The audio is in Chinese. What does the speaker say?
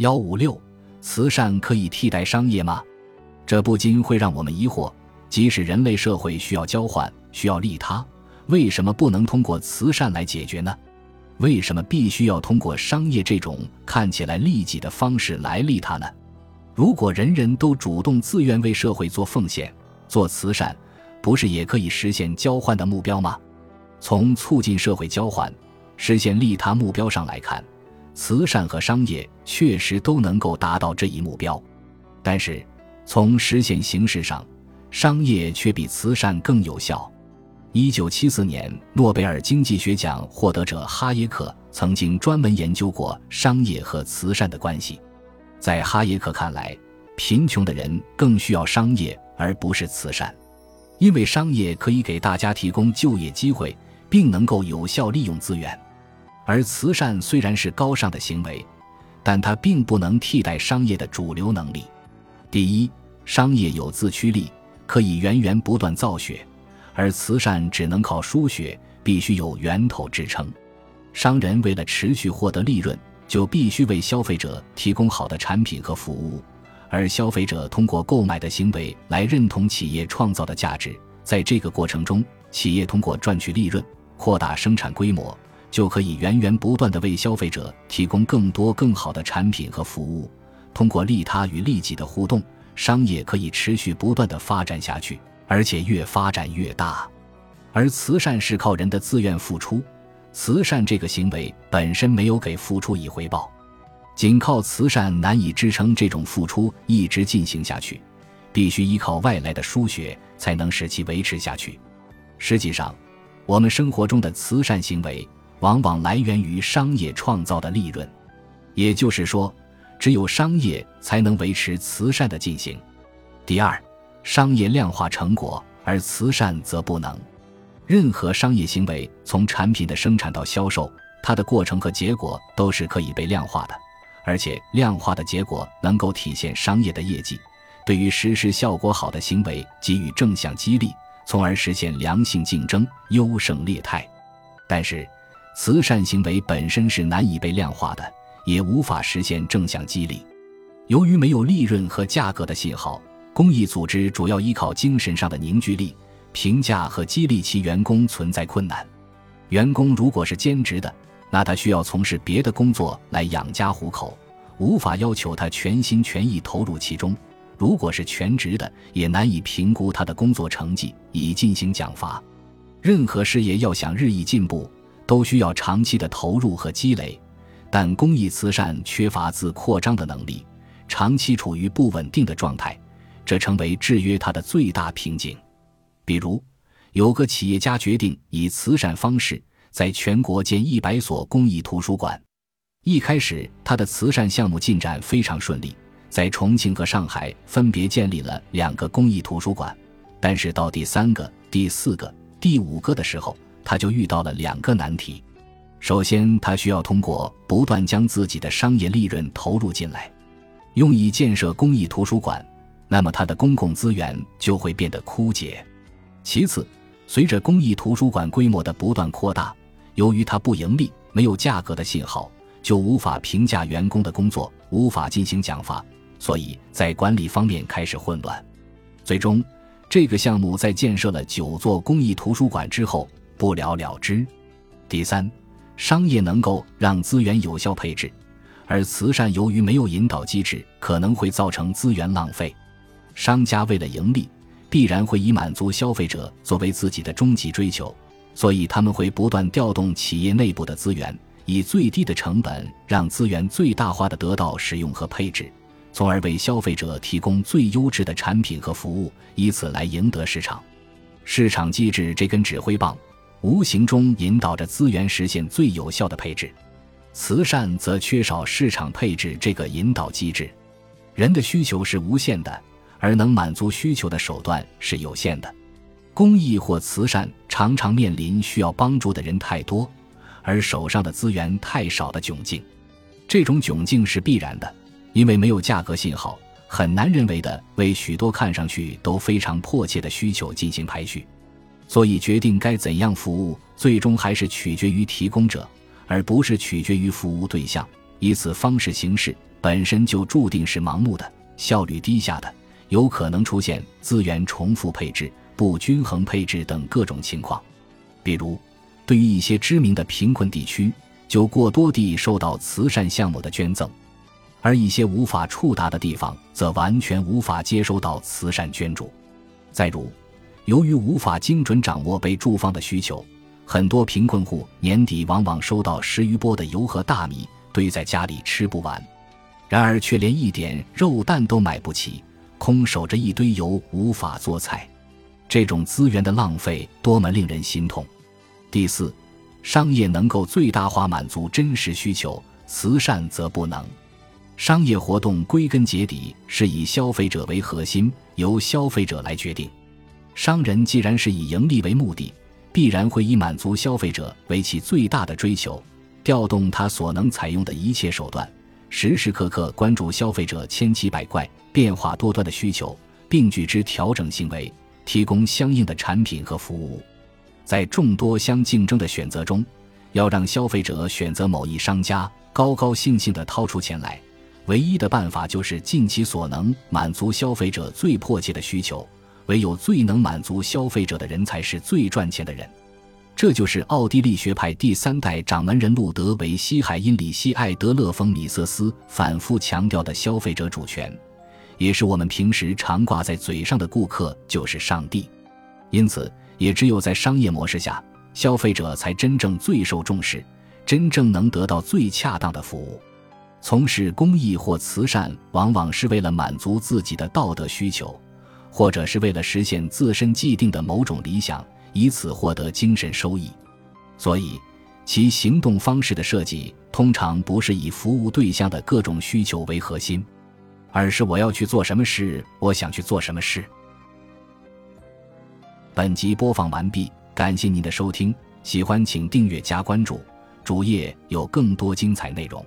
幺五六，慈善可以替代商业吗？这不禁会让我们疑惑：即使人类社会需要交换，需要利他，为什么不能通过慈善来解决呢？为什么必须要通过商业这种看起来利己的方式来利他呢？如果人人都主动自愿为社会做奉献、做慈善，不是也可以实现交换的目标吗？从促进社会交换、实现利他目标上来看，慈善和商业确实都能够达到这一目标。但是，从实现形式上，商业却比慈善更有效。一九七四年，诺贝尔经济学奖获得者哈耶克曾经专门研究过商业和慈善的关系。在哈耶克看来，贫穷的人更需要商业而不是慈善，因为商业可以给大家提供就业机会，并能够有效利用资源；而慈善虽然是高尚的行为，但它并不能替代商业的主流能力。第一，商业有自驱力，可以源源不断造血。而慈善只能靠输血，必须有源头支撑。商人为了持续获得利润，就必须为消费者提供好的产品和服务，而消费者通过购买的行为来认同企业创造的价值。在这个过程中，企业通过赚取利润、扩大生产规模，就可以源源不断地为消费者提供更多更好的产品和服务。通过利他与利己的互动，商业可以持续不断地发展下去。而且越发展越大，而慈善是靠人的自愿付出，慈善这个行为本身没有给付出以回报，仅靠慈善难以支撑这种付出一直进行下去，必须依靠外来的输血才能使其维持下去。实际上，我们生活中的慈善行为往往来源于商业创造的利润，也就是说，只有商业才能维持慈善的进行。第二。商业量化成果，而慈善则不能。任何商业行为，从产品的生产到销售，它的过程和结果都是可以被量化的，而且量化的结果能够体现商业的业绩，对于实施效果好的行为给予正向激励，从而实现良性竞争、优胜劣汰。但是，慈善行为本身是难以被量化的，也无法实现正向激励，由于没有利润和价格的信号。公益组织主要依靠精神上的凝聚力，评价和激励其员工存在困难。员工如果是兼职的，那他需要从事别的工作来养家糊口，无法要求他全心全意投入其中；如果是全职的，也难以评估他的工作成绩以进行奖罚。任何事业要想日益进步，都需要长期的投入和积累，但公益慈善缺乏自扩张的能力，长期处于不稳定的状态。这成为制约他的最大瓶颈。比如，有个企业家决定以慈善方式在全国建一百所公益图书馆。一开始，他的慈善项目进展非常顺利，在重庆和上海分别建立了两个公益图书馆。但是到第三个、第四个、第五个的时候，他就遇到了两个难题。首先，他需要通过不断将自己的商业利润投入进来，用以建设公益图书馆。那么，他的公共资源就会变得枯竭。其次，随着公益图书馆规模的不断扩大，由于它不盈利，没有价格的信号，就无法评价员工的工作，无法进行奖罚，所以在管理方面开始混乱。最终，这个项目在建设了九座公益图书馆之后不了了之。第三，商业能够让资源有效配置，而慈善由于没有引导机制，可能会造成资源浪费。商家为了盈利，必然会以满足消费者作为自己的终极追求，所以他们会不断调动企业内部的资源，以最低的成本让资源最大化的得到使用和配置，从而为消费者提供最优质的产品和服务，以此来赢得市场。市场机制这根指挥棒，无形中引导着资源实现最有效的配置。慈善则缺少市场配置这个引导机制，人的需求是无限的。而能满足需求的手段是有限的，公益或慈善常常面临需要帮助的人太多，而手上的资源太少的窘境。这种窘境是必然的，因为没有价格信号，很难人为的为许多看上去都非常迫切的需求进行排序。所以，决定该怎样服务，最终还是取决于提供者，而不是取决于服务对象。以此方式行事，本身就注定是盲目的、效率低下的，有可能出现资源重复配置、不均衡配置等各种情况。比如，对于一些知名的贫困地区，就过多地受到慈善项目的捐赠，而一些无法触达的地方，则完全无法接收到慈善捐助。再如，由于无法精准掌握被住房的需求，很多贫困户年底往往收到十余波的油和大米堆在家里吃不完，然而却连一点肉蛋都买不起，空守着一堆油无法做菜。这种资源的浪费多么令人心痛！第四，商业能够最大化满足真实需求，慈善则不能。商业活动归根结底是以消费者为核心，由消费者来决定。商人既然是以盈利为目的，必然会以满足消费者为其最大的追求，调动他所能采用的一切手段，时时刻刻关注消费者千奇百怪、变化多端的需求，并举之调整行为。提供相应的产品和服务，在众多相竞争的选择中，要让消费者选择某一商家，高高兴兴地掏出钱来，唯一的办法就是尽其所能满足消费者最迫切的需求。唯有最能满足消费者的人才是最赚钱的人。这就是奥地利学派第三代掌门人路德维希·海因里希·艾德勒·冯·米瑟斯反复强调的消费者主权。也是我们平时常挂在嘴上的顾客就是上帝，因此也只有在商业模式下，消费者才真正最受重视，真正能得到最恰当的服务。从事公益或慈善，往往是为了满足自己的道德需求，或者是为了实现自身既定的某种理想，以此获得精神收益。所以，其行动方式的设计通常不是以服务对象的各种需求为核心。而是我要去做什么事，我想去做什么事。本集播放完毕，感谢您的收听，喜欢请订阅加关注，主页有更多精彩内容。